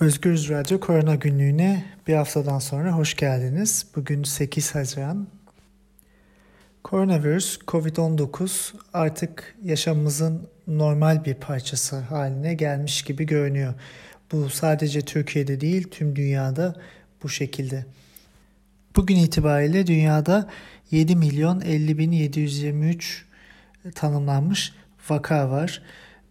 Özgürüz Radyo Korona Günlüğü'ne bir haftadan sonra hoş geldiniz. Bugün 8 Haziran. Koronavirüs, Covid-19 artık yaşamımızın normal bir parçası haline gelmiş gibi görünüyor. Bu sadece Türkiye'de değil tüm dünyada bu şekilde. Bugün itibariyle dünyada 7 milyon 50 bin 723 tanımlanmış vaka var.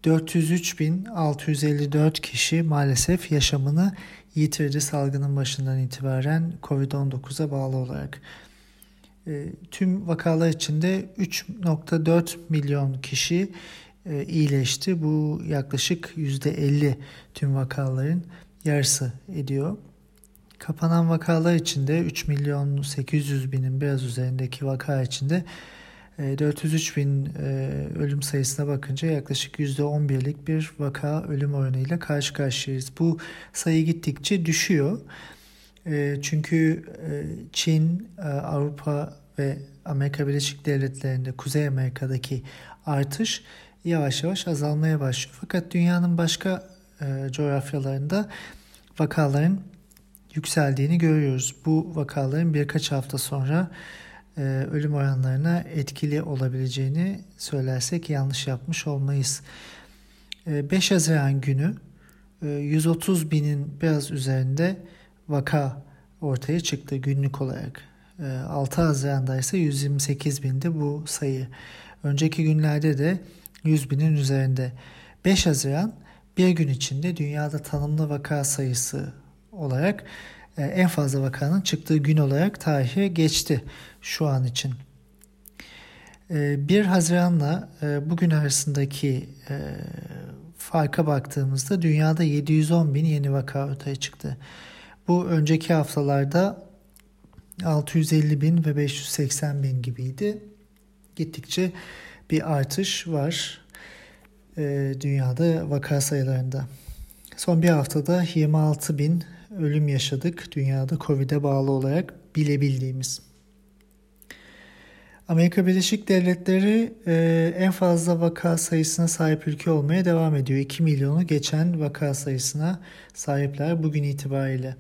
403.654 kişi maalesef yaşamını yitirdi salgının başından itibaren COVID-19'a bağlı olarak. E, tüm vakalar içinde 3.4 milyon kişi e, iyileşti. Bu yaklaşık %50 tüm vakaların yarısı ediyor. Kapanan vakalar içinde 3 milyon 800 binin biraz üzerindeki vaka içinde 403 e, bin e, ölüm sayısına bakınca yaklaşık %11'lik bir vaka ölüm oranıyla karşı karşıyayız. Bu sayı gittikçe düşüyor. E, çünkü Çin, Avrupa ve Amerika Birleşik Devletleri'nde Kuzey Amerika'daki artış yavaş yavaş azalmaya başlıyor. Fakat dünyanın başka coğrafyalarında vakaların yükseldiğini görüyoruz. Bu vakaların birkaç hafta sonra e, ölüm oranlarına etkili olabileceğini söylersek yanlış yapmış olmayız. 5 e, Haziran günü 130 e, binin biraz üzerinde vaka ortaya çıktı günlük olarak. 6 Haziran'da ise 128 bindi bu sayı. Önceki günlerde de 100 binin üzerinde. 5 Haziran bir gün içinde dünyada tanımlı vaka sayısı olarak e, en fazla vakanın çıktığı gün olarak tarihe geçti şu an için. 1 e, Haziran'la e, bugün arasındaki farka baktığımızda dünyada 710 bin yeni vaka ortaya çıktı. Bu önceki haftalarda 650 bin ve 580 bin gibiydi. Gittikçe bir artış var dünyada vaka sayılarında. Son bir haftada 26 bin ölüm yaşadık dünyada Covid'e bağlı olarak bilebildiğimiz. Amerika Birleşik Devletleri e, en fazla vaka sayısına sahip ülke olmaya devam ediyor. 2 milyonu geçen vaka sayısına sahipler bugün itibariyle.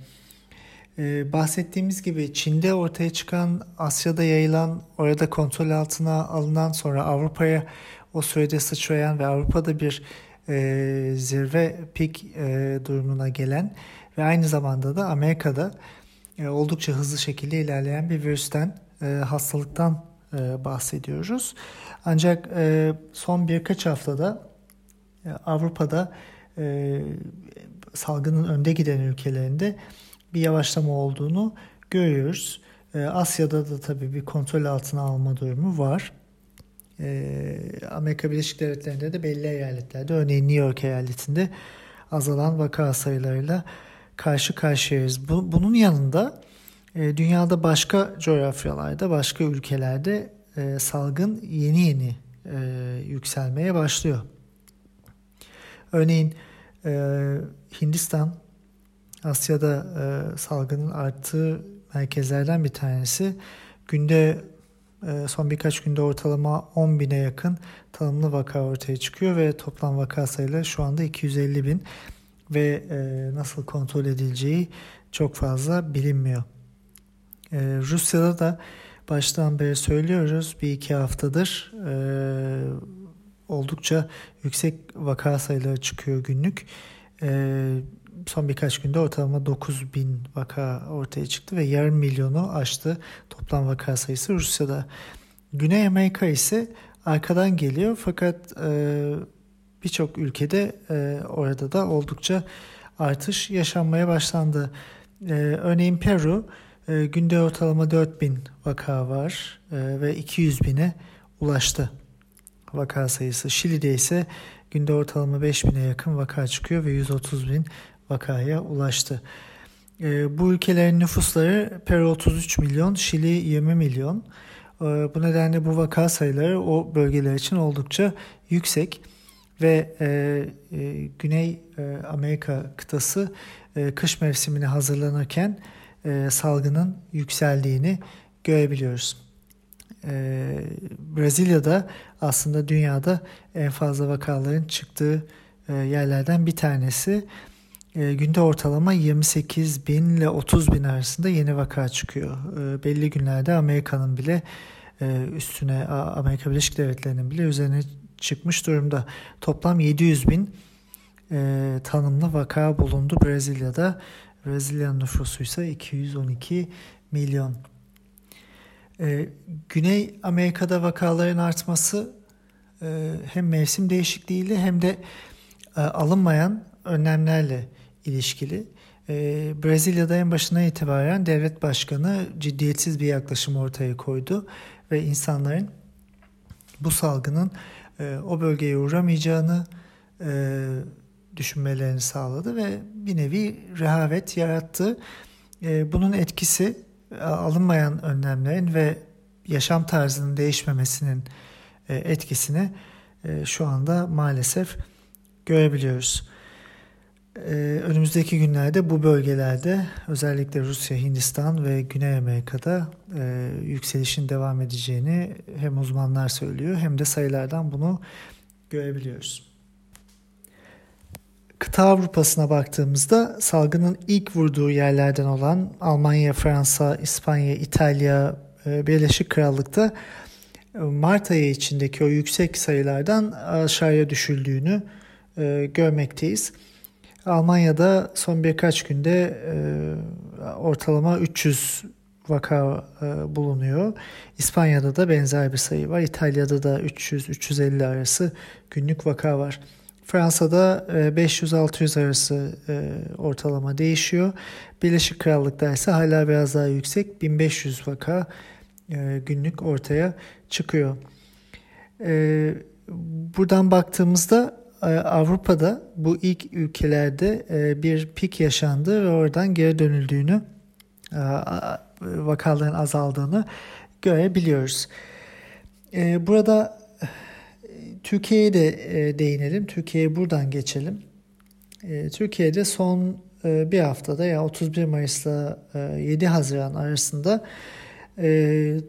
E, bahsettiğimiz gibi Çin'de ortaya çıkan, Asya'da yayılan, orada kontrol altına alınan sonra Avrupa'ya o sürede sıçrayan ve Avrupa'da bir e, zirve pik e, durumuna gelen ve aynı zamanda da Amerika'da e, oldukça hızlı şekilde ilerleyen bir virüsten, e, hastalıktan e, bahsediyoruz. Ancak son birkaç haftada Avrupa'da salgının önde giden ülkelerinde bir yavaşlama olduğunu görüyoruz. Asya'da da tabii bir kontrol altına alma durumu var. Amerika Birleşik Devletleri'nde de belli eyaletlerde örneğin New York eyaletinde azalan vaka sayılarıyla karşı karşıyayız. Bu, bunun yanında e, dünyada başka coğrafyalarda, başka ülkelerde e, salgın yeni yeni e, yükselmeye başlıyor. Örneğin e, Hindistan Asya'da e, salgının arttığı merkezlerden bir tanesi. Günde e, son birkaç günde ortalama 10 bine yakın tanımlı vaka ortaya çıkıyor ve toplam vaka sayıları şu anda 250 bin ve e, nasıl kontrol edileceği çok fazla bilinmiyor. E, Rusya'da da baştan beri söylüyoruz bir iki haftadır e, oldukça yüksek vaka sayıları çıkıyor günlük. E, son birkaç günde ortalama 9 bin vaka ortaya çıktı ve yarım milyonu aştı toplam vaka sayısı Rusya'da. Güney Amerika ise arkadan geliyor fakat e, birçok ülkede e, orada da oldukça artış yaşanmaya başlandı. E, örneğin Peru e, günde ortalama 4000 vaka var e, ve 200 bine ulaştı vaka sayısı. Şili'de ise günde ortalama 5000'e yakın vaka çıkıyor ve 130 bin vakaya ulaştı. E, bu ülkelerin nüfusları Peru 33 milyon, Şili 20 milyon. E, bu nedenle bu vaka sayıları o bölgeler için oldukça yüksek ve e, e, Güney e, Amerika kıtası e, kış mevsimine hazırlanırken e, salgının yükseldiğini görebiliyoruz. E, Brezilya'da aslında dünyada en fazla vakaların çıktığı e, yerlerden bir tanesi. e, günde ortalama 28 bin ile 30 bin arasında yeni vaka çıkıyor. E, belli günlerde Amerika'nın bile e, üstüne Amerika Birleşik Devletleri'nin bile üzerine çıkmış durumda. Toplam 700 bin e, tanımlı vaka bulundu Brezilya'da. Brezilya'nın nüfusu ise 212 milyon. E, Güney Amerika'da vakaların artması e, hem mevsim değişikliğiyle hem de e, alınmayan önlemlerle ilişkili. E, Brezilya'da en başına itibaren devlet başkanı ciddiyetsiz bir yaklaşım ortaya koydu ve insanların bu salgının e, o bölgeye uğramayacağını e, düşünmelerini sağladı ve bir nevi rehavet yarattı. E, bunun etkisi e, alınmayan önlemlerin ve yaşam tarzının değişmemesinin e, etkisini e, şu anda maalesef görebiliyoruz. E, önümüzdeki günlerde bu bölgelerde özellikle Rusya, Hindistan ve Güney Amerika'da yükselişin devam edeceğini hem uzmanlar söylüyor hem de sayılardan bunu görebiliyoruz. Kıta Avrupa'sına baktığımızda salgının ilk vurduğu yerlerden olan Almanya, Fransa, İspanya, İtalya, Birleşik Krallık'ta Mart ayı içindeki o yüksek sayılardan aşağıya düşüldüğünü e, görmekteyiz. Almanya'da son birkaç günde e, ortalama 300 vaka e, bulunuyor. İspanya'da da benzer bir sayı var. İtalya'da da 300-350 arası günlük vaka var. Fransa'da 500-600 arası ortalama değişiyor. Birleşik Krallık'ta ise hala biraz daha yüksek 1500 vaka günlük ortaya çıkıyor. E, buradan baktığımızda e, Avrupa'da bu ilk ülkelerde e, bir pik yaşandı ve oradan geri dönüldüğünü, e, vakaların azaldığını görebiliyoruz. E, burada Türkiye'ye de değinelim. Türkiye'ye buradan geçelim. Türkiye'de son bir haftada ya yani 31 Mayıs'la e, 7 Haziran arasında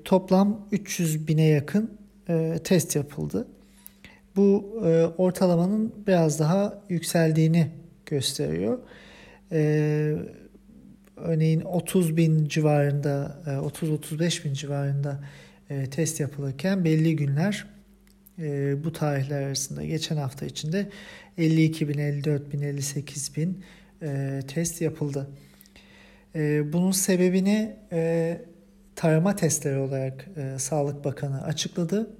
toplam 300 bine yakın test yapıldı. Bu e, ortalamanın biraz daha yükseldiğini gösteriyor. E, örneğin 30 bin civarında, e, 30-35 bin civarında e, test yapılırken belli günler e, bu tarihler arasında geçen hafta içinde 52 bin, 54 bin, 58 bin e, test yapıldı. E, bunun sebebini e, tarama testleri olarak e, Sağlık Bakanı açıkladı.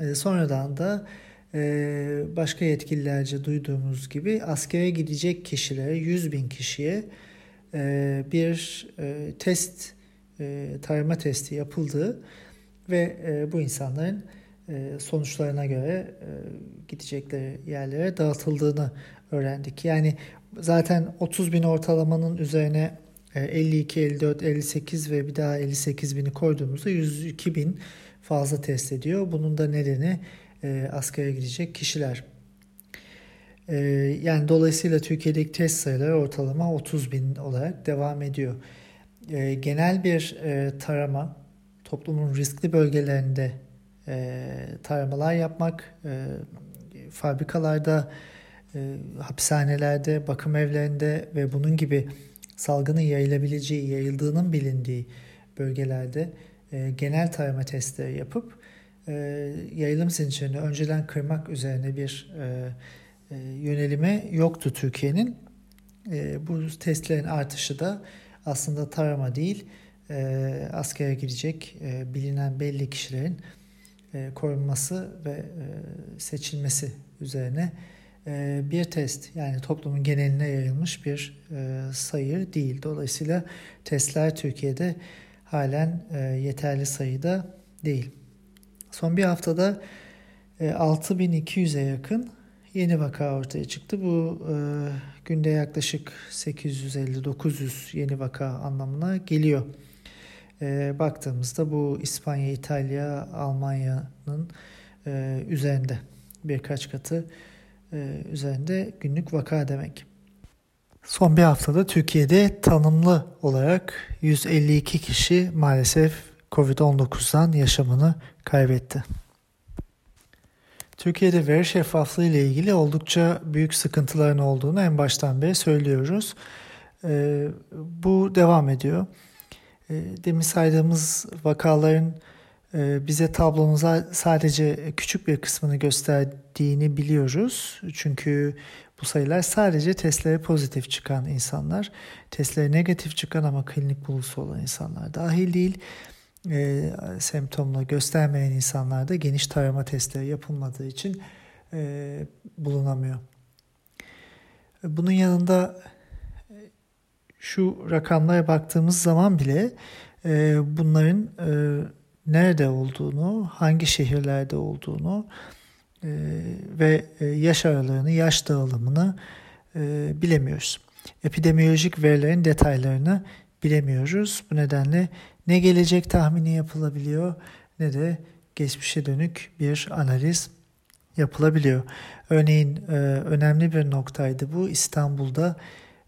E, sonradan da başka yetkililerce duyduğumuz gibi askere gidecek kişilere 100 bin kişiye e, bir e, test e, tarama testi yapıldığı ve bu insanların sonuçlarına göre gidecekleri yerlere dağıtıldığını öğrendik. Yani zaten 30 bin ortalamanın üzerine 52, 54, 58 ve bir daha 58 bini koyduğumuzda 102 bin fazla test ediyor. Bunun da nedeni e, askere gidecek kişiler. E, yani dolayısıyla Türkiye'deki test sayıları ortalama 30 bin olarak devam ediyor. E, genel bir e, tarama, toplumun riskli bölgelerinde e, taramalar yapmak, e, fabrikalarda, e, hapishanelerde, bakım evlerinde ve bunun gibi salgının yayılabileceği, yayıldığının bilindiği bölgelerde e, genel tarama testleri yapıp e, yayılım zincirini önceden kırmak üzerine bir e, e, yönelime yoktu Türkiye'nin. E, bu testlerin artışı da aslında tarama değil, e, askere gidecek e, bilinen belli kişilerin e, korunması ve e, seçilmesi üzerine e, bir test yani toplumun geneline yayılmış bir e, sayı değil. Dolayısıyla testler Türkiye'de halen e, yeterli sayıda değil. Son bir haftada 6200'e yakın yeni vaka ortaya çıktı. Bu günde yaklaşık 850-900 yeni vaka anlamına geliyor. Baktığımızda bu İspanya, İtalya, Almanya'nın üzerinde birkaç katı e, üzerinde günlük vaka demek. Son bir haftada Türkiye'de tanımlı olarak 152 kişi maalesef Covid-19'dan yaşamını kaybetti. Türkiye'de veri şeffaflığı ile ilgili oldukça büyük sıkıntıların olduğunu en baştan beri söylüyoruz. E, bu devam ediyor. E, demin saydığımız vakaların e, bize tablonun sadece küçük bir kısmını gösterdiğini biliyoruz. Çünkü bu sayılar sadece testlere pozitif çıkan insanlar, testlere negatif çıkan ama klinik bulgusu olan insanlar dahil değil. E, semptomla göstermeyen insanlarda geniş tarama testleri yapılmadığı için e, bulunamıyor. Bunun yanında şu rakamlara baktığımız zaman bile e, bunların e, nerede olduğunu, hangi şehirlerde olduğunu e, ve e, yaş aralığını, yaş dağılımını e, bilemiyoruz. Epidemiyolojik verilerin detaylarını bilemiyoruz. Bu nedenle ne gelecek tahmini yapılabiliyor ne de geçmişe dönük bir analiz yapılabiliyor. Örneğin e, önemli bir noktaydı bu. İstanbul'da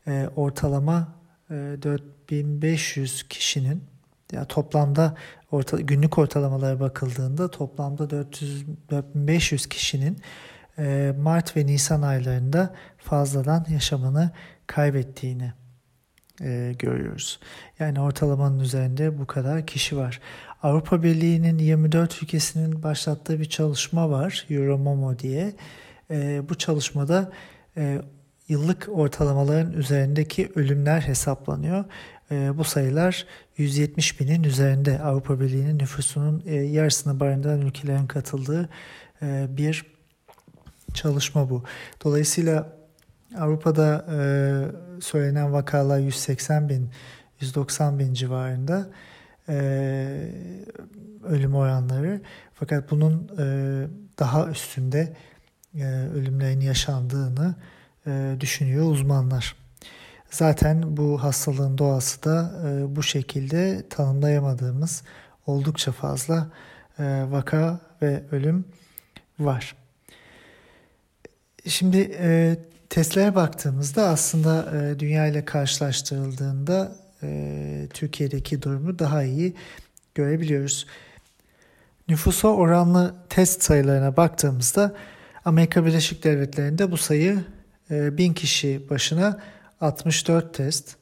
e, ortalama e, 4500 kişinin ya toplamda orta, günlük ortalamalara bakıldığında toplamda 400 4500 kişinin e, Mart ve Nisan aylarında fazladan yaşamını kaybettiğini e, görüyoruz. Yani ortalamanın üzerinde bu kadar kişi var. Avrupa Birliği'nin 24 ülkesinin başlattığı bir çalışma var Euromomo diye. E, bu çalışmada e, yıllık ortalamaların üzerindeki ölümler hesaplanıyor. E, bu sayılar 170 binin üzerinde Avrupa Birliği'nin nüfusunun e, yarısını barındıran ülkelerin katıldığı e, bir çalışma bu. Dolayısıyla Avrupa'da e, söylenen vakalar 180 bin, 190 bin civarında e, ölüm oranları. Fakat bunun e, daha üstünde e, ölümlerin yaşandığını e, düşünüyor uzmanlar. Zaten bu hastalığın doğası da e, bu şekilde tanımlayamadığımız oldukça fazla e, vaka ve ölüm var. Şimdi e, testlere baktığımızda aslında e, dünya ile karşılaştırıldığında e, Türkiye'deki durumu daha iyi görebiliyoruz. Nüfusa oranlı test sayılarına baktığımızda Amerika Birleşik Devletleri'nde bu sayı e, 1000 kişi başına 64 test,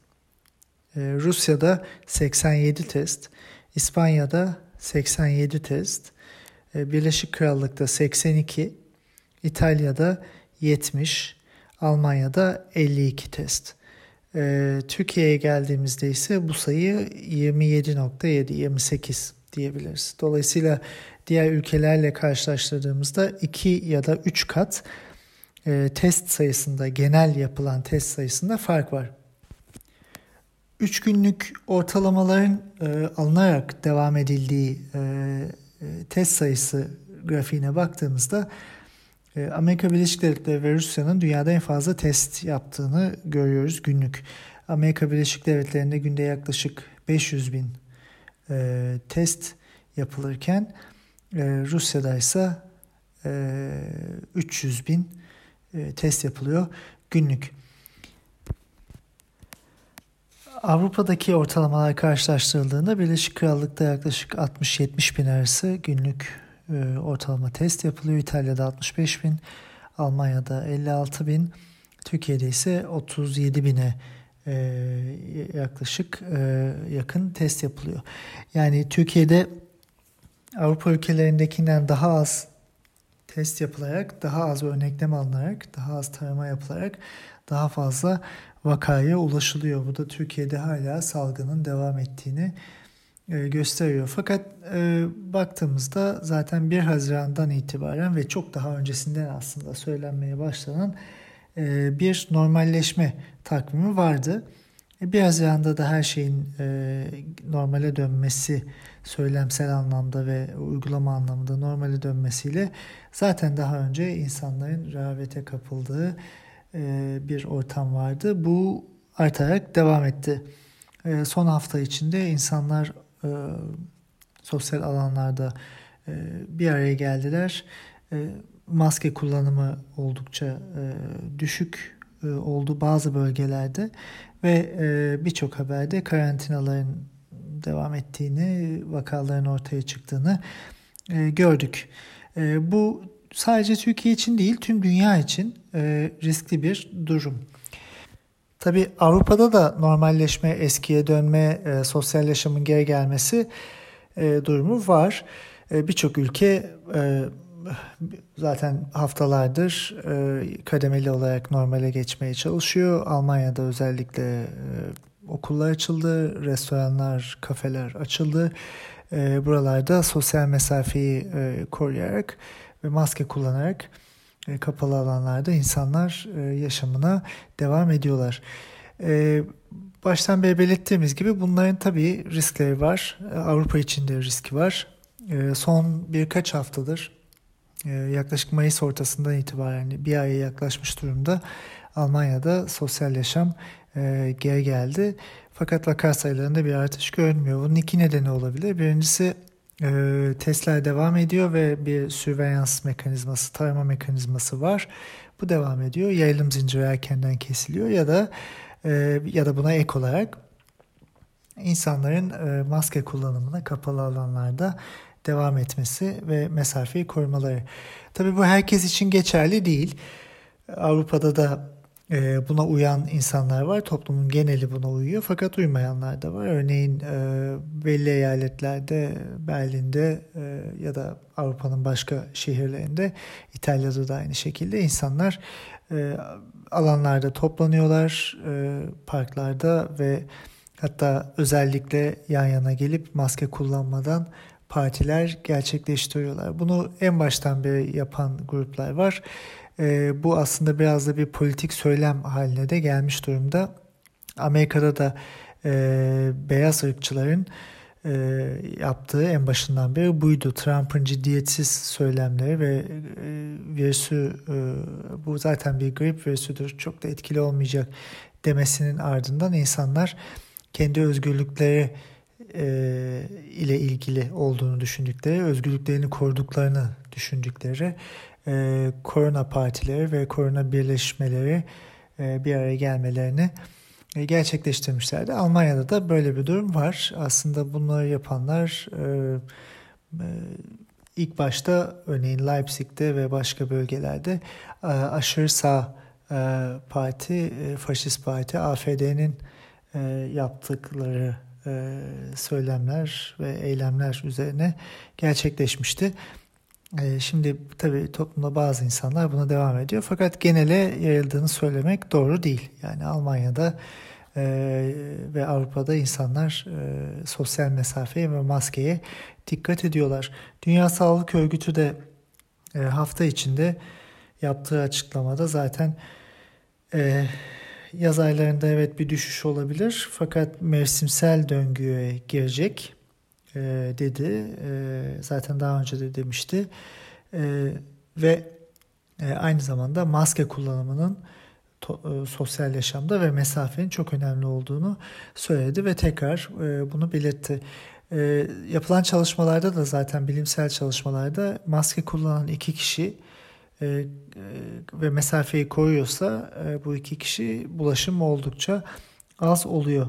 e, Rusya'da 87 test, İspanya'da 87 test, e, Birleşik Krallık'ta 82, İtalya'da 70, Almanya'da 52 test. E, Türkiye'ye geldiğimizde ise bu sayı 27.7, 28 diyebiliriz. Dolayısıyla diğer ülkelerle karşılaştırdığımızda 2 ya da 3 kat e, test sayısında, genel yapılan test sayısında fark var. 3 günlük ortalamaların e, alınarak devam edildiği e, e, test sayısı grafiğine baktığımızda Amerika Birleşik Devletleri ve Rusya'nın dünyada en fazla test yaptığını görüyoruz günlük. Amerika Birleşik Devletleri'nde günde yaklaşık 500 bin e, test yapılırken e, Rusya'da ise e, 300 bin e, test yapılıyor günlük. Avrupa'daki ortalamalar karşılaştırıldığında Birleşik Krallık'ta yaklaşık 60-70 bin arası günlük e, ortalama test yapılıyor. İtalya'da 65 bin, Almanya'da 56 bin, Türkiye'de ise 37 bine e, yaklaşık yakın test yapılıyor. Yani Türkiye'de Avrupa ülkelerindekinden daha az test yapılarak, daha az örneklem alınarak, daha az tarama yapılarak daha fazla vakaya ulaşılıyor. Bu da Türkiye'de hala salgının devam ettiğini e, gösteriyor. Fakat e, baktığımızda zaten 1 Haziran'dan itibaren ve çok daha öncesinden aslında söylenmeye başlanan e, bir normalleşme takvimi vardı. E, 1 Haziran'da da her şeyin e, normale dönmesi söylemsel anlamda ve uygulama anlamında normale dönmesiyle zaten daha önce insanların rehavete kapıldığı e, bir ortam vardı. Bu artarak devam etti. E, son hafta içinde insanlar e, sosyal alanlarda bir araya geldiler. Maske kullanımı oldukça düşük oldu bazı bölgelerde ve birçok haberde karantinaların devam ettiğini, vakaların ortaya çıktığını e, gördük. E, bu sadece Türkiye için değil tüm dünya için e, riskli bir durum. Tabi Avrupa'da da normalleşme, eskiye dönme, e, sosyal yaşamın geri gelmesi e, durumu var. E, Birçok ülke e, zaten haftalardır e, kademeli olarak normale geçmeye çalışıyor. Almanya'da özellikle e, okullar açıldı, restoranlar, kafeler açıldı. E, buralarda sosyal mesafeyi e, koruyarak ve maske kullanarak kapalı alanlarda insanlar e, yaşamına devam ediyorlar. E, baştan beri belirttiğimiz gibi bunların tabii riskleri var. E, Avrupa için de riski var. E, son birkaç haftadır yaklaşık Mayıs ortasından itibaren bir aya yaklaşmış durumda Almanya'da sosyal yaşam e, geri geldi. Fakat vaka sayılarında bir artış görünmüyor. Bunun iki nedeni olabilir. Birincisi e, devam ediyor ve bir sürveyans mekanizması, tarama mekanizması var. Bu devam ediyor. Yayılım zinciri erkenden kesiliyor ya da e, ya da buna ek olarak insanların e, maske kullanımına kapalı alanlarda devam etmesi ve mesafeyi korumaları. Tabii bu herkes için geçerli değil. Avrupa'da da e, buna uyan insanlar var. Toplumun geneli buna uyuyor fakat uymayanlar da var. Örneğin e, belli eyaletlerde, Berlin'de e, ya da Avrupa'nın başka şehirlerinde, İtalya'da da aynı şekilde insanlar alanlarda toplanıyorlar, parklarda ve hatta özellikle yan yana gelip maske kullanmadan partiler gerçekleştiriyorlar. Bunu en baştan beri yapan gruplar var. E, bu aslında biraz da bir politik söylem haline de gelmiş durumda. Amerika'da da e, beyaz ırkçıların e, yaptığı en başından beri buydu. Trump'ın ciddiyetsiz söylemleri ve e, virüsü e, bu zaten bir grip virüsüdür çok da etkili olmayacak demesinin ardından insanlar kendi özgürlükleri e, ile ilgili olduğunu düşündükleri, özgürlüklerini koruduklarını düşündükleri e, korona partileri ve korona birleşmeleri e, bir araya gelmelerini e, gerçekleştirmişlerdi. Almanya'da da böyle bir durum var. Aslında bunları yapanlar e, e, ilk başta örneğin Leipzig'te ve başka bölgelerde e, aşırı sağ e, parti, e, faşist parti AFD'nin e, yaptıkları e, söylemler ve eylemler üzerine gerçekleşmişti. E, şimdi tabii toplumda bazı insanlar buna devam ediyor fakat genele yayıldığını söylemek doğru değil. Yani Almanya'da e, ve Avrupa'da insanlar sosyal mesafeye ve maskeye dikkat ediyorlar. Dünya Sağlık Örgütü de hafta içinde yaptığı açıklamada zaten Yaz aylarında evet bir düşüş olabilir fakat mevsimsel döngüye girecek e, dedi. E, zaten daha önce de demişti. E, ve e, aynı zamanda maske kullanımının to, e, sosyal yaşamda ve mesafenin çok önemli olduğunu söyledi ve tekrar e, bunu belirtti. E, yapılan çalışmalarda da zaten bilimsel çalışmalarda maske kullanan iki kişi e, e, ve mesafeyi koruyorsa e, bu iki kişi bulaşım oldukça az oluyor.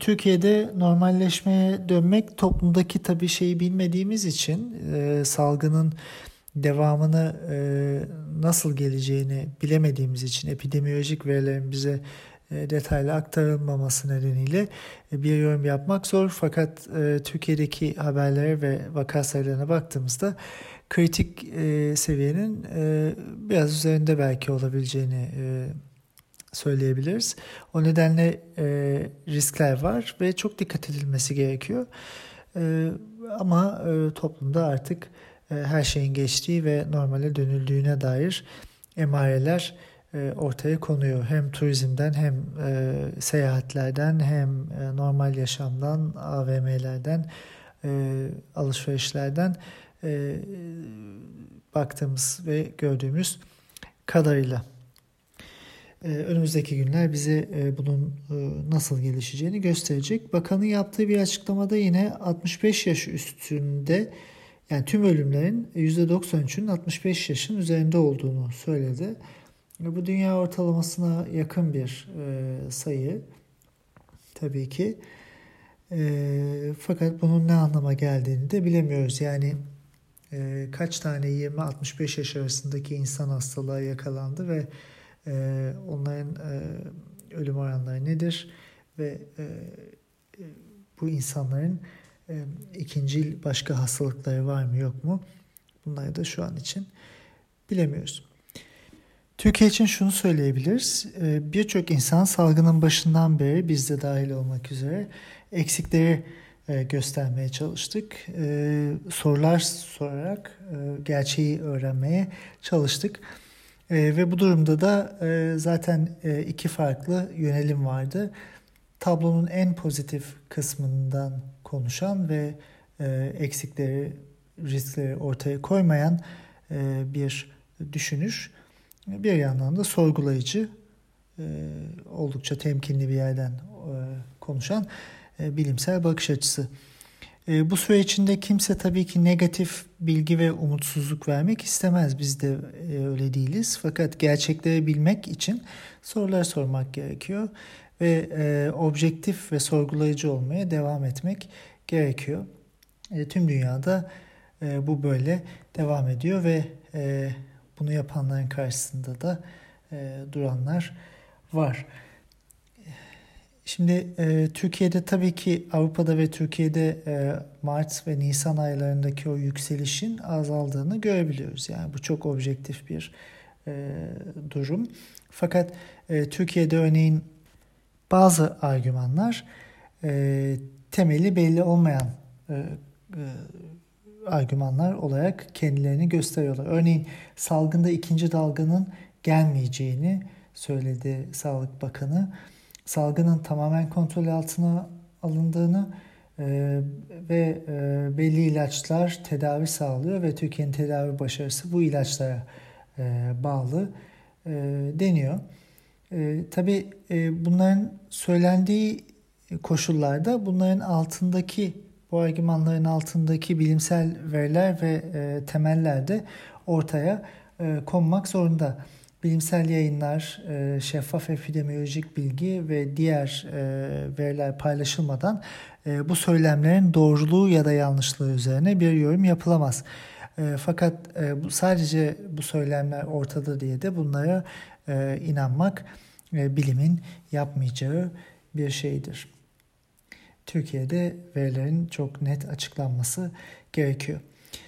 Türkiye'de normalleşmeye dönmek toplumdaki tabii şeyi bilmediğimiz için salgının devamını nasıl geleceğini bilemediğimiz için epidemiolojik verilerin bize detaylı aktarılmaması nedeniyle bir yorum yapmak zor. Fakat Türkiye'deki haberlere ve vaka sayılarına baktığımızda kritik e, seviyenin e, biraz üzerinde belki olabileceğini e, söyleyebiliriz. O nedenle e, riskler var ve çok dikkat edilmesi gerekiyor. E, ama e, toplumda artık e, her şeyin geçtiği ve normale dönüldüğüne dair emareler e, ortaya konuyor. Hem turizmden hem e, seyahatlerden hem e, normal yaşamdan, AVM'lerden, e, alışverişlerden e, baktığımız ve gördüğümüz kadarıyla. E, önümüzdeki günler bize e, bunun e, nasıl gelişeceğini gösterecek. Bakanın yaptığı bir açıklamada yine 65 yaş üstünde yani tüm ölümlerin %93'ünün 65 yaşın üzerinde olduğunu söyledi. Bu dünya ortalamasına yakın bir e, sayı tabii ki. Fakat bunun ne anlama geldiğini de bilemiyoruz. Yani kaç tane 20-65 yaş arasındaki insan hastalığa yakalandı ve e, onların e, ölüm oranları nedir ve e, e bu insanların e, ikinci başka hastalıkları var mı yok mu bunları da şu an için bilemiyoruz. Türkiye için şunu söyleyebiliriz. Birçok insan salgının başından beri biz de dahil olmak üzere eksikleri göstermeye çalıştık. Sorular sorarak gerçeği öğrenmeye çalıştık. Ve bu durumda da zaten iki farklı yönelim vardı. Tablonun en pozitif kısmından konuşan ve eksikleri, riskleri ortaya koymayan bir düşünüş. Bir yandan da sorgulayıcı, oldukça temkinli bir yerden konuşan e, bilimsel bakış açısı. E, bu süre içinde kimse tabii ki negatif bilgi ve umutsuzluk vermek istemez. Biz de e, öyle değiliz. Fakat gerçekleri bilmek için sorular sormak gerekiyor ve e, objektif ve sorgulayıcı olmaya devam etmek gerekiyor. E, tüm dünyada e, bu böyle devam ediyor ve e, bunu yapanların karşısında da e, duranlar var. Şimdi e, Türkiye'de tabii ki Avrupa'da ve Türkiye'de e, Mart ve Nisan aylarındaki o yükselişin azaldığını görebiliyoruz. Yani bu çok objektif bir e, durum. Fakat e, Türkiye'de örneğin bazı argümanlar e, temeli belli olmayan e, e, argümanlar olarak kendilerini gösteriyorlar. Örneğin salgında ikinci dalganın gelmeyeceğini söyledi Sağlık Bakanı salgının tamamen kontrol altına alındığını e, ve e, belli ilaçlar tedavi sağlıyor ve Türkiye'nin tedavi başarısı bu ilaçlara e, bağlı e, deniyor. E, tabii e, bunların söylendiği koşullarda bunların altındaki bu argümanların altındaki bilimsel veriler ve e, temeller de ortaya e, konmak zorunda bilimsel yayınlar, e, şeffaf epidemiolojik bilgi ve diğer e, veriler paylaşılmadan e, bu söylemlerin doğruluğu ya da yanlışlığı üzerine bir yorum yapılamaz. Fakat sadece bu söylemler ortada diye de bunlara inanmak bilimin yapmayacağı bir şeydir. Türkiye'de verilerin çok net açıklanması gerekiyor.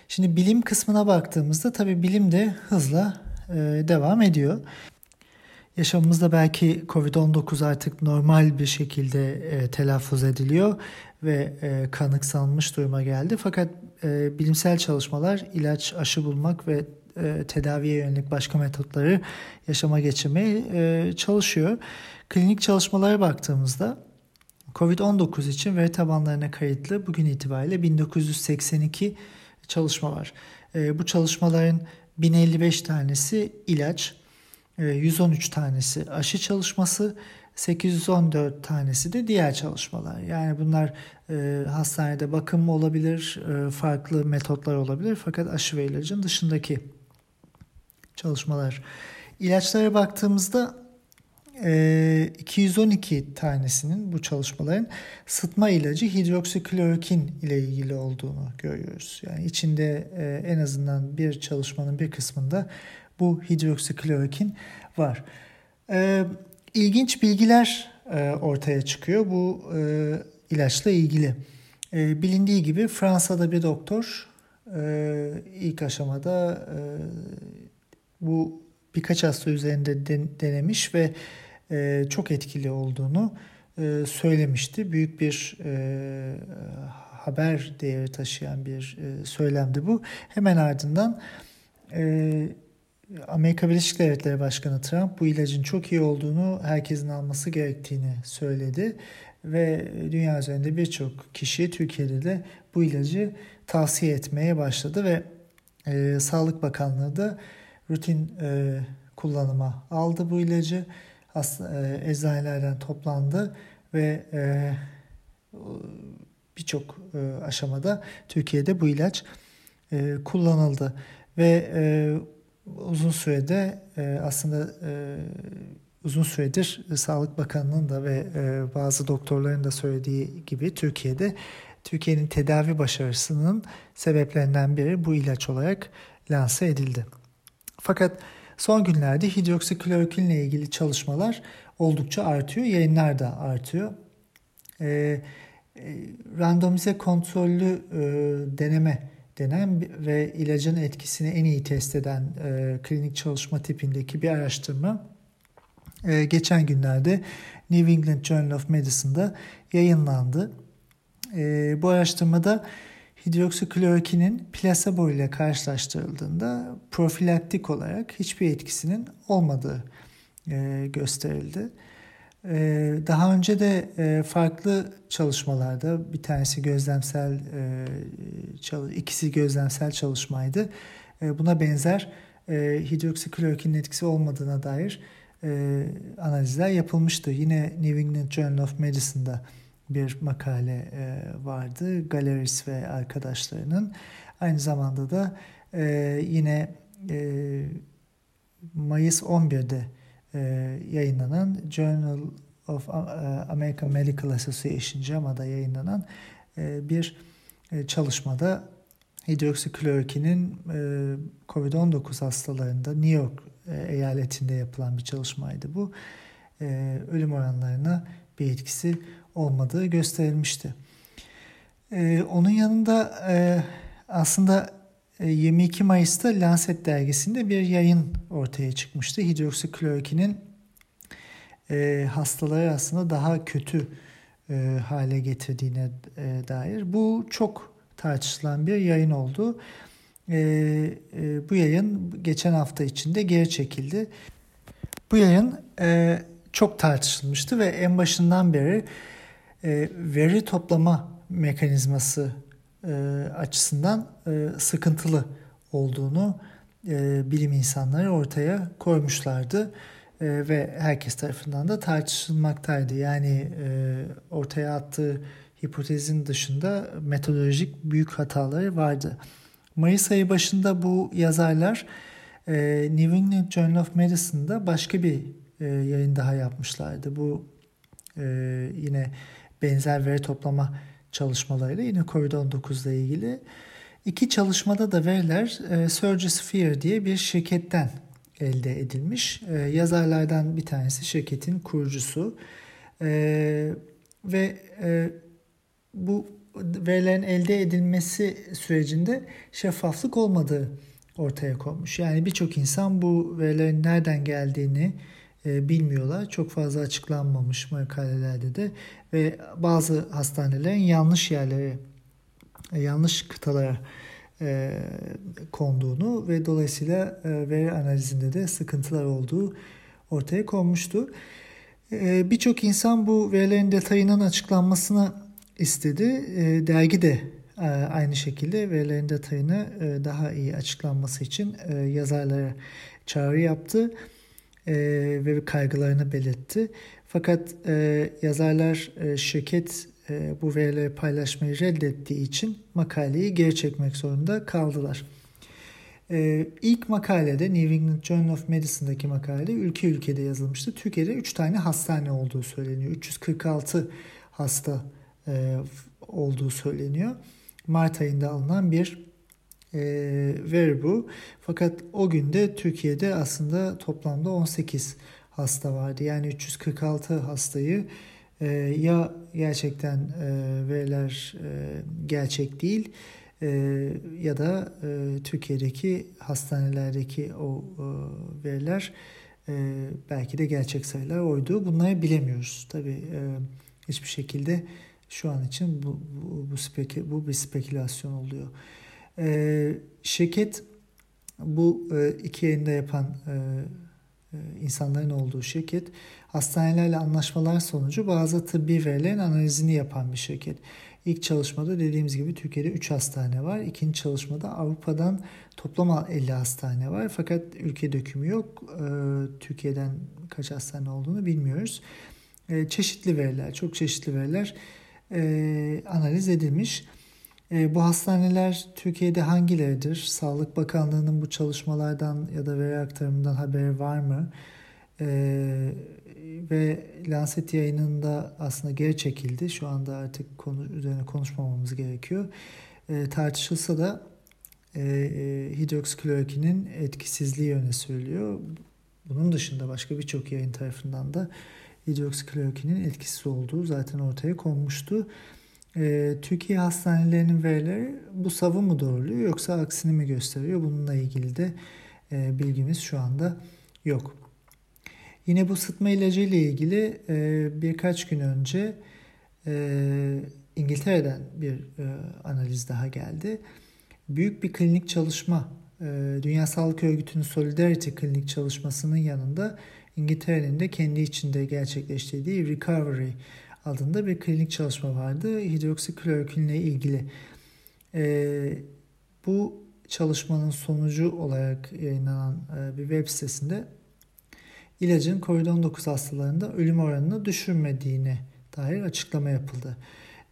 Şimdi bilim kısmına baktığımızda tabii bilim de hızla e, devam ediyor. Yaşamımızda belki Covid-19 artık normal bir şekilde e, telaffuz ediliyor ve e, kanıksanmış duruma geldi. Fakat e, bilimsel çalışmalar ilaç, aşı bulmak ve e, tedaviye yönelik başka metotları yaşama geçirmeye e, çalışıyor. Klinik çalışmalara baktığımızda Covid-19 için veri tabanlarına kayıtlı bugün itibariyle 1982 çalışma var. E, bu çalışmaların 1055 tanesi ilaç, 113 e, tanesi aşı çalışması, 814 tanesi de diğer çalışmalar. Yani bunlar e, hastanede bakım olabilir, e, farklı metotlar olabilir fakat aşı ve ilacın dışındaki çalışmalar. İlaçlara baktığımızda e, 212 tanesinin bu çalışmaların sıtma ilacı hidroksiklorokin ile ilgili olduğunu görüyoruz. Yani içinde e, en azından bir çalışmanın bir kısmında bu hidroksiklorokin var. E, ilginç bilgiler e, ortaya çıkıyor bu e, ilaçla ilgili. E, bilindiği gibi Fransa'da bir doktor e, ilk aşamada bu birkaç hasta üzerinde denemiş ve e, çok etkili olduğunu e, söylemişti. Büyük bir e, haber değeri taşıyan bir e, söylemdi bu. Hemen ardından Amerika Birleşik Devletleri Başkanı Trump bu ilacın çok iyi olduğunu, herkesin alması gerektiğini söyledi ve dünya üzerinde birçok kişi Türkiye'de de bu ilacı tavsiye etmeye başladı ve e, Sağlık Bakanlığı da rutin e, kullanıma aldı bu ilacı eczanelerden toplandı ve e, birçok e, aşamada Türkiye'de bu ilaç e, kullanıldı ve e, uzun sürede e, aslında e, uzun süredir Sağlık Bakanı'nın da ve e, bazı doktorların da söylediği gibi Türkiye'de Türkiye'nin tedavi başarısının sebeplerinden biri bu ilaç olarak lanse edildi. Fakat son günlerde hidroksiklorokin ile ilgili çalışmalar oldukça artıyor, yayınlar da artıyor. E, randomize kontrollü e, deneme denen ve ilacın etkisini en iyi test eden e, klinik çalışma tipindeki bir araştırma e, geçen günlerde New England Journal of Medicine'da yayınlandı. E, bu araştırmada hidroksiklorokinin plasebo ile karşılaştırıldığında profilaktik olarak hiçbir etkisinin olmadığı e, gösterildi. E, daha önce de e, farklı çalışmalarda bir tanesi gözlemsel, e, ikisi gözlemsel çalışmaydı. E, buna benzer e, hidroksiklorokinin etkisi olmadığına dair e, analizler yapılmıştı. Yine New England Journal of Medicine'da bir makale e, vardı. Galeris ve arkadaşlarının. Aynı zamanda da e, yine e, Mayıs 11'de e, yayınlanan Journal of American Medical Association JAMA'da yayınlanan bir çalışmada hidroksiklorokinin e, COVID-19 hastalarında New York eyaletinde yapılan bir çalışmaydı bu. Ölüm oranlarına bir etkisi olmadığı gösterilmişti. E, onun yanında aslında 22 Mayıs'ta Lancet dergisinde bir yayın ortaya çıkmıştı. Hidroksiklorokinin hastaları aslında daha kötü hale getirdiğine dair. Bu çok tartışılan bir yayın oldu e, e, bu yayın geçen hafta içinde geri çekildi. Bu yayın e, çok tartışılmıştı ve en başından beri e, veri toplama mekanizması e, açısından e, sıkıntılı olduğunu e, bilim insanları ortaya koymuşlardı ve herkes tarafından da tartışılmaktaydı. Yani ortaya attığı hipotezin dışında metodolojik büyük hataları vardı. Mayıs ayı başında bu yazarlar New England Journal of Medicine'da başka bir yayın daha yapmışlardı. Bu e, yine benzer veri toplama çalışmalarıyla yine COVID-19 ile ilgili. İki çalışmada da veriler e, Surgisphere diye bir şirketten elde edilmiş. E, yazarlardan bir tanesi şirketin kurucusu. E, ve e, bu verilerin elde edilmesi sürecinde şeffaflık olmadığı ortaya konmuş. Yani birçok insan bu verilerin nereden geldiğini bilmiyorlar. Çok fazla açıklanmamış makalelerde de ve bazı hastanelerin yanlış yerlere, e, yanlış kıtalara e, konduğunu ve dolayısıyla veri analizinde de sıkıntılar olduğu ortaya konmuştu. Birçok insan bu verilerin detayının açıklanmasını istedi. E, dergi de e, aynı şekilde verilerin detayını e, daha iyi açıklanması için e, yazarlara çağrı yaptı e, ve kaygılarını belirtti. Fakat e, yazarlar e, şirket e, bu verileri paylaşmayı reddettiği için makaleyi geri çekmek zorunda kaldılar. Ee, ilk makalede New England Journal of Medicine'daki makalede ülke ülkede yazılmıştı. Türkiye'de 3 tane hastane olduğu söyleniyor. 346 hasta e, olduğu söyleniyor. Mart ayında alınan bir e, veri bu. Fakat o günde Türkiye'de aslında toplamda 18 hasta vardı. Yani 346 hastayı e, ya gerçekten e, veriler e, gerçek değil e, ya da e, Türkiye'deki hastanelerdeki o e, veriler e, belki de gerçek sayılar oydu. Bunları bilemiyoruz. Tabii e, hiçbir şekilde şu an için bu, bu, bu, speki, bu bir spekülasyon oluyor. E, şirket bu e, iki yayında yapan e, e, insanların olduğu şirket hastanelerle anlaşmalar sonucu bazı tıbbi verilerin analizini yapan bir şirket. İlk çalışmada dediğimiz gibi Türkiye'de 3 hastane var. İkinci çalışmada Avrupa'dan toplam 50 hastane var. Fakat ülke dökümü yok. E, Türkiye'den kaç hastane olduğunu bilmiyoruz. E, çeşitli veriler, çok çeşitli veriler e, analiz edilmiş. E, bu hastaneler Türkiye'de hangileridir? Sağlık Bakanlığı'nın bu çalışmalardan ya da veri aktarımından haberi var mı? ve Lancet yayınında aslında geri çekildi. Şu anda artık konu üzerine konuşmamamız gerekiyor. E, tartışılsa da e, e, hidroksiklorokinin etkisizliği öne sürülüyor. Bunun dışında başka birçok yayın tarafından da hidroksiklorokinin etkisiz olduğu zaten ortaya konmuştu. E, Türkiye hastanelerinin verileri bu savı mı doğruluyor yoksa aksini mi gösteriyor? Bununla ilgili de e, bilgimiz şu anda yok. Yine bu sıtma ilacı ile ilgili e, birkaç gün önce e, İngiltere'den bir analiz daha geldi. Büyük bir klinik çalışma, Dünya Sağlık Örgütü'nün Solidarity klinik çalışmasının yanında İngiltere'nin de kendi içinde gerçekleştirdiği Recovery adında bir klinik çalışma vardı. Hidroksiklorokin ile ilgili. E, bu çalışmanın sonucu olarak yayınlanan e, bir web sitesinde ilacın COVID-19 hastalarında ölüm oranını düşürmediğine dair açıklama yapıldı.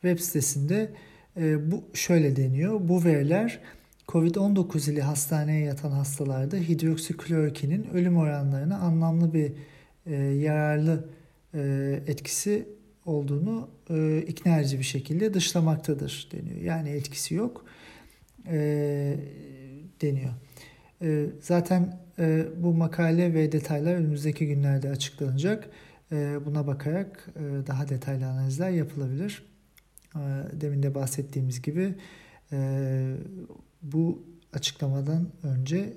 Web sitesinde e, bu şöyle deniyor. Bu veriler COVID-19 ile hastaneye yatan hastalarda hidroksiklorokinin ölüm oranlarına anlamlı bir e, yararlı e, etkisi olduğunu e, ikna edici bir şekilde dışlamaktadır deniyor. Yani etkisi yok e, deniyor. E, zaten e, bu makale ve detaylar önümüzdeki günlerde açıklanacak. E, buna bakarak e, daha detaylı analizler yapılabilir. E, demin de bahsettiğimiz gibi e, bu açıklamadan önce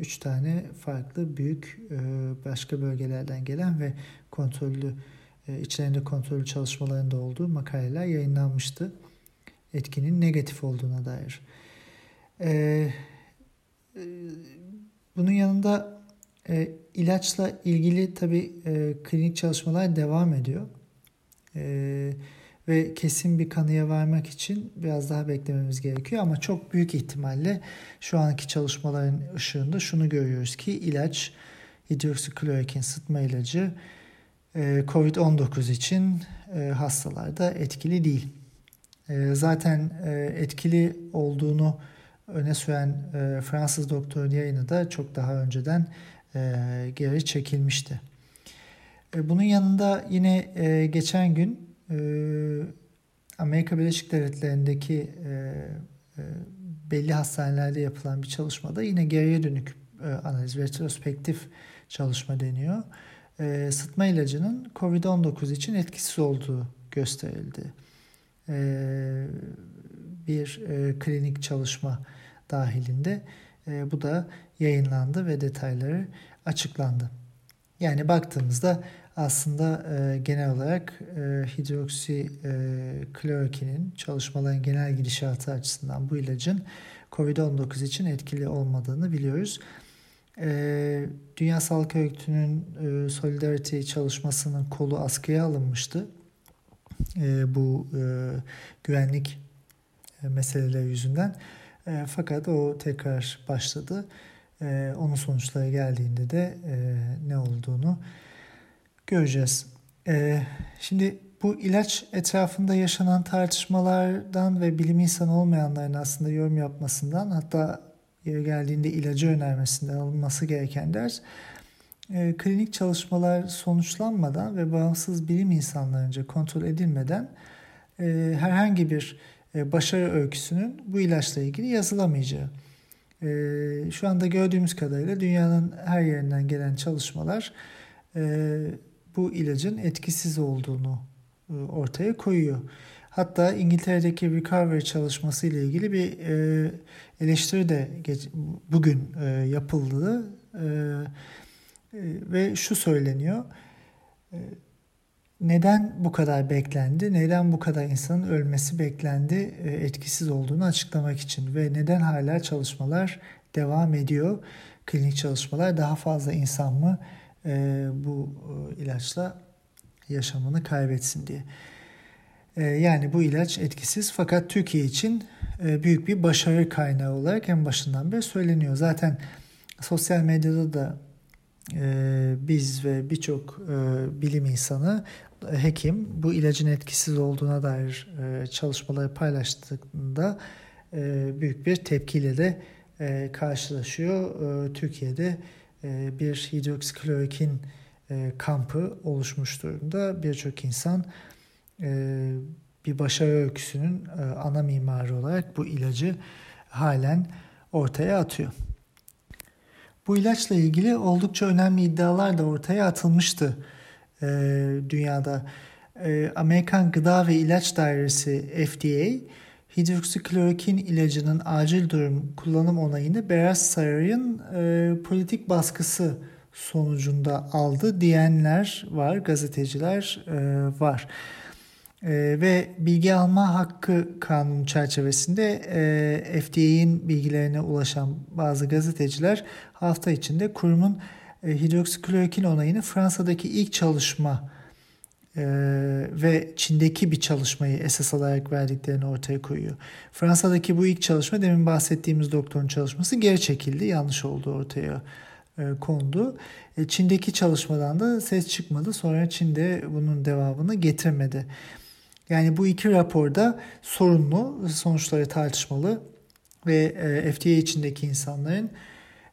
3 e, tane farklı büyük e, başka bölgelerden gelen ve kontrollü içlerinde kontrollü çalışmaların da olduğu makaleler yayınlanmıştı. Etkinin negatif olduğuna dair. Bunun yanında ilaçla ilgili tabi klinik çalışmalar devam ediyor. Ve kesin bir kanıya varmak için biraz daha beklememiz gerekiyor. Ama çok büyük ihtimalle şu anki çalışmaların ışığında şunu görüyoruz ki ilaç hidroksiklorokin sıtma ilacı COVID-19 için hastalarda etkili değil. Zaten etkili olduğunu öne süren Fransız doktorun yayını da çok daha önceden geri çekilmişti. Bunun yanında yine geçen gün Amerika Birleşik Devletleri'ndeki belli hastanelerde yapılan bir çalışmada yine geriye dönük analiz, retrospektif çalışma deniyor. Sıtma ilacının COVID-19 için etkisiz olduğu gösterildi. Bir klinik çalışma dahilinde bu da yayınlandı ve detayları açıklandı. Yani baktığımızda aslında e, genel olarak e, hidroksi e, çalışmaların genel gidişatı açısından bu ilacın COVID-19 için etkili olmadığını biliyoruz. E, Dünya Sağlık Örgütü'nün e, Solidarity çalışmasının kolu askıya alınmıştı. E, bu e, güvenlik e, meseleleri yüzünden. E, fakat o tekrar başladı. E, onun sonuçları geldiğinde de e, ne olduğunu göreceğiz. Ee, şimdi bu ilaç etrafında yaşanan tartışmalardan ve bilim insanı olmayanların aslında yorum yapmasından hatta yeri geldiğinde ilacı önermesinden alınması gereken ders e, klinik çalışmalar sonuçlanmadan ve bağımsız bilim insanlarınca kontrol edilmeden e, herhangi bir e, başarı öyküsünün bu ilaçla ilgili yazılamayacağı. E, şu anda gördüğümüz kadarıyla dünyanın her yerinden gelen çalışmalar e, bu ilacın etkisiz olduğunu ortaya koyuyor. Hatta İngiltere'deki recovery çalışması ile ilgili bir e, eleştiri de bugün e, yapıldı ve şu söyleniyor. Neden bu kadar beklendi? Neden bu kadar insanın ölmesi beklendi? Etkisiz olduğunu açıklamak için ve neden hala çalışmalar devam ediyor? Klinik çalışmalar daha fazla insan mı e, bu e, ilaçla yaşamını kaybetsin diye. E, yani bu ilaç etkisiz fakat Türkiye için e, büyük bir başarı kaynağı olarak en başından beri söyleniyor. Zaten sosyal medyada da e, biz ve birçok e, bilim insanı hekim bu ilacın etkisiz olduğuna dair çalışmaları paylaştığında büyük bir tepkiyle de karşılaşıyor. Türkiye'de bir hidroksiklorokin e, kampı oluşmuş durumda. Birçok insan bir başarı öyküsünün e, ana mimarı olarak bu ilacı halen ortaya atıyor. Bu ilaçla ilgili oldukça önemli iddialar da ortaya atılmıştı e, dünyada. E, Amerikan Gıda ve İlaç Dairesi FDA hidroksiklorokin ilacının acil durum kullanım onayını Beyaz Saray'ın e, politik baskısı sonucunda aldı diyenler var, gazeteciler e, var. E, ve bilgi alma hakkı kanunu çerçevesinde e, FDA'nin bilgilerine ulaşan bazı gazeteciler hafta içinde kurumun e, hidroksiklorokin onayını Fransa'daki ilk çalışma e, ve Çin'deki bir çalışmayı esas alarak verdiklerini ortaya koyuyor. Fransa'daki bu ilk çalışma demin bahsettiğimiz doktorun çalışması geri çekildi. Yanlış oldu ortaya e, kondu. E, Çin'deki çalışmadan da ses çıkmadı. Sonra Çin'de bunun devamını getirmedi. Yani bu iki raporda sorunlu, sonuçları tartışmalı ve e, FDA içindeki insanların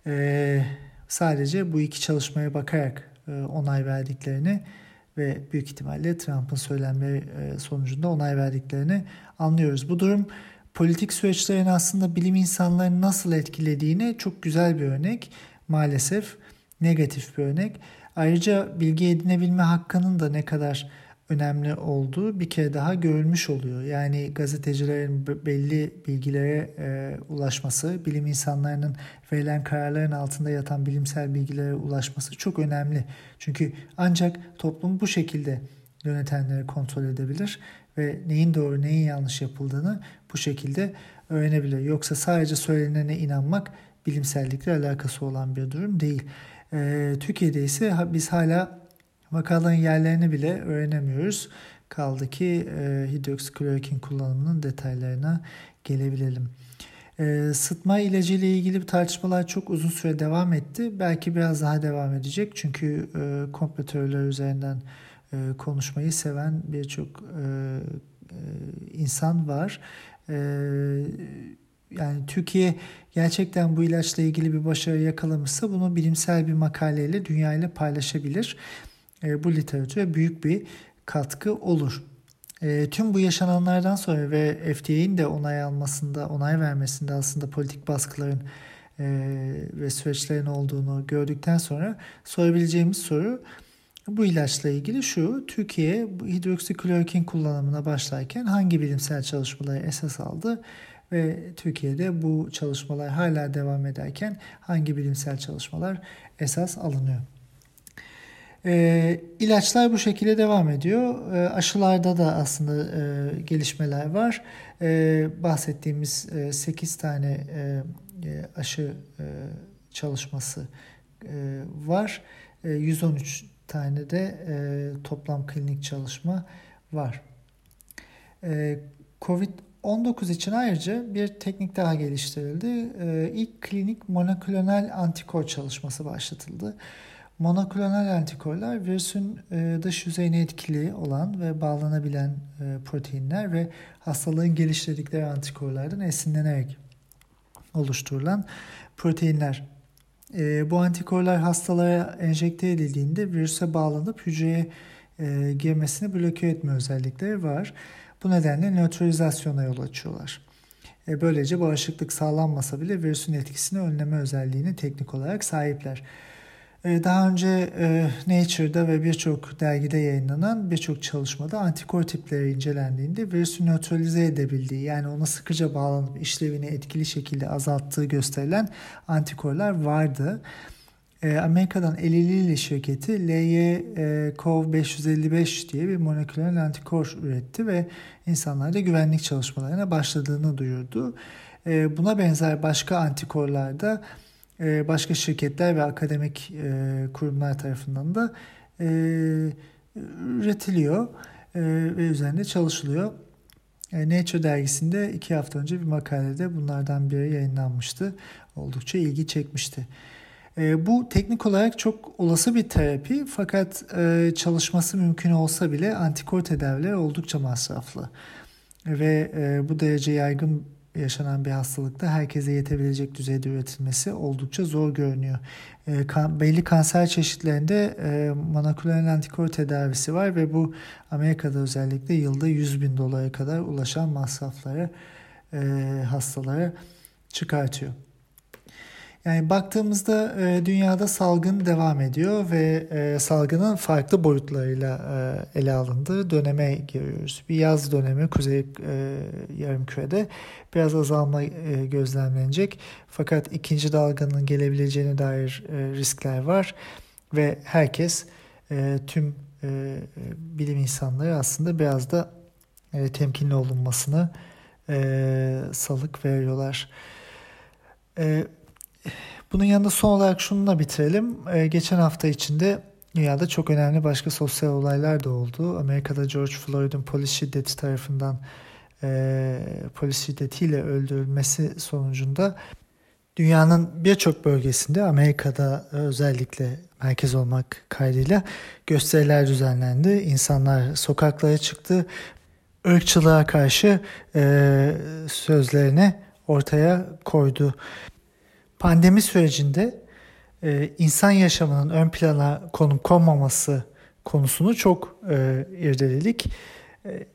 e, sadece bu iki çalışmaya bakarak e, onay verdiklerini ve büyük ihtimalle Trump'ın söylemleri e, sonucunda onay verdiklerini anlıyoruz. Bu durum politik süreçlerin aslında bilim insanlarını nasıl etkilediğine çok güzel bir örnek. Maalesef negatif bir örnek. Ayrıca bilgi edinebilme hakkının da ne kadar önemli olduğu bir kere daha görülmüş oluyor. Yani gazetecilerin belli bilgilere e, ulaşması, bilim insanlarının verilen kararların altında yatan bilimsel bilgilere ulaşması çok önemli. Çünkü ancak toplum bu şekilde yönetenleri kontrol edebilir ve neyin doğru neyin yanlış yapıldığını bu şekilde öğrenebilir. Yoksa sadece söylenene inanmak bilimsellikle alakası olan bir durum değil. E, Türkiye'de ise biz hala Vakaların yerlerini bile öğrenemiyoruz. Kaldı ki e, hidroksiklorokin kullanımının detaylarına gelebilelim. E, sıtma ilacı ile ilgili tartışmalar çok uzun süre devam etti. Belki biraz daha devam edecek. Çünkü e, komplo üzerinden e, konuşmayı seven birçok e, e, insan var. E, yani Türkiye gerçekten bu ilaçla ilgili bir başarı yakalamışsa bunu bilimsel bir makaleyle dünyayla paylaşabilir bu literatüre büyük bir katkı olur. E, tüm bu yaşananlardan sonra ve FDA'nin de onay almasında, onay vermesinde aslında politik baskıların e, ve süreçlerin olduğunu gördükten sonra sorabileceğimiz soru bu ilaçla ilgili şu. Türkiye hidroksiklorokin kullanımına başlarken hangi bilimsel çalışmaları esas aldı ve Türkiye'de bu çalışmalar hala devam ederken hangi bilimsel çalışmalar esas alınıyor? E, ilaçlar bu şekilde devam ediyor. E, aşılarda da aslında e, gelişmeler var. E, bahsettiğimiz e, 8 tane e, e, aşı e, çalışması e, var. E, 113 tane de e, toplam klinik çalışma var. E, Covid-19 için ayrıca bir teknik daha geliştirildi. E, ilk klinik monoklonal antikor çalışması başlatıldı. Monoklonal antikorlar virüsün e, dış yüzeyine etkili olan ve bağlanabilen e, proteinler ve hastalığın geliştirdikleri antikorlardan esinlenerek oluşturulan proteinler. E, bu antikorlar hastalara enjekte edildiğinde virüse bağlanıp hücreye girmesini bloke etme özellikleri var. Bu nedenle nötralizasyona yol açıyorlar. Böylece bağışıklık sağlanmasa bile virüsün etkisini önleme özelliğini teknik olarak sahipler. Ee, daha önce e, Nature'da ve birçok dergide yayınlanan birçok çalışmada antikor tipleri incelendiğinde virüsü nötralize edebildiği yani ona sıkıca bağlanıp işlevini etkili şekilde azalttığı gösterilen antikorlar vardı. Ee, Amerika'dan Eli Lilly şirketi LY-CoV 555 diye bir moleküler antikor üretti ve insanlarda güvenlik çalışmalarına başladığını duyurdu. Ee, buna benzer başka antikorlarda da başka şirketler ve akademik e, kurumlar tarafından da e, üretiliyor e, ve üzerinde çalışılıyor. Nature dergisinde iki hafta önce bir makalede bunlardan biri yayınlanmıştı. Oldukça ilgi çekmişti. Bu teknik olarak çok olası bir terapi fakat çalışması mümkün olsa bile antikor tedaviler oldukça masraflı. Ve bu derece yaygın yaşanan bir hastalıkta herkese yetebilecek düzeyde üretilmesi oldukça zor görünüyor. E, kan, belli kanser çeşitlerinde e, monoklonal antikor tedavisi var ve bu Amerika'da özellikle yılda 100 bin dolara kadar ulaşan masrafları e, hastalara çıkartıyor. Yani baktığımızda e, dünyada salgın devam ediyor ve e, salgının farklı boyutlarıyla e, ele alındığı döneme giriyoruz. Bir yaz dönemi kuzey e, yarımkürede biraz azalma e, gözlemlenecek. Fakat ikinci dalganın gelebileceğine dair e, riskler var ve herkes e, tüm e, bilim insanları aslında biraz da e, temkinli olunmasını e, salık veriyorlar. E, bunun yanında son olarak şununla bitirelim. Ee, geçen hafta içinde dünyada çok önemli başka sosyal olaylar da oldu. Amerika'da George Floyd'un polis şiddeti tarafından e, polis şiddetiyle öldürülmesi sonucunda dünyanın birçok bölgesinde Amerika'da özellikle merkez olmak kaydıyla gösteriler düzenlendi. İnsanlar sokaklara çıktı. Irkçılığa karşı e, sözlerini ortaya koydu. Pandemi sürecinde e, insan yaşamının ön plana konup konmaması konusunu çok e, irdeledik. E,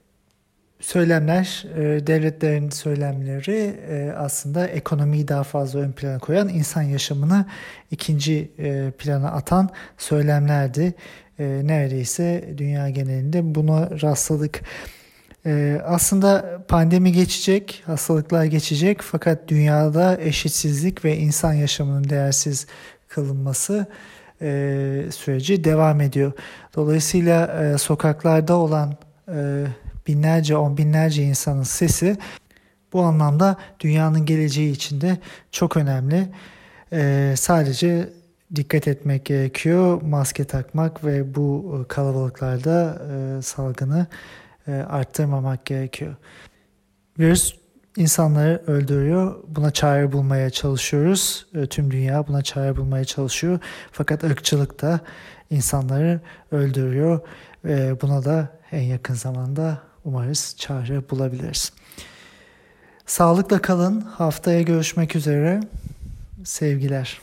söylemler, e, devletlerin söylemleri e, aslında ekonomiyi daha fazla ön plana koyan, insan yaşamını ikinci e, plana atan söylemlerdi. E, neredeyse dünya genelinde buna rastladık. Ee, aslında pandemi geçecek, hastalıklar geçecek fakat dünyada eşitsizlik ve insan yaşamının değersiz kılınması e, süreci devam ediyor. Dolayısıyla e, sokaklarda olan e, binlerce, on binlerce insanın sesi bu anlamda dünyanın geleceği için de çok önemli. Sadece dikkat etmek gerekiyor, maske takmak ve bu kalabalıklarda e, salgını arttırmamak gerekiyor. Virüs insanları öldürüyor. Buna çare bulmaya çalışıyoruz. E, tüm dünya buna çare bulmaya çalışıyor. Fakat ırkçılık da insanları öldürüyor. Buna da en yakın zamanda umarız çare bulabiliriz. Sağlıkla kalın. Haftaya görüşmek üzere. Sevgiler.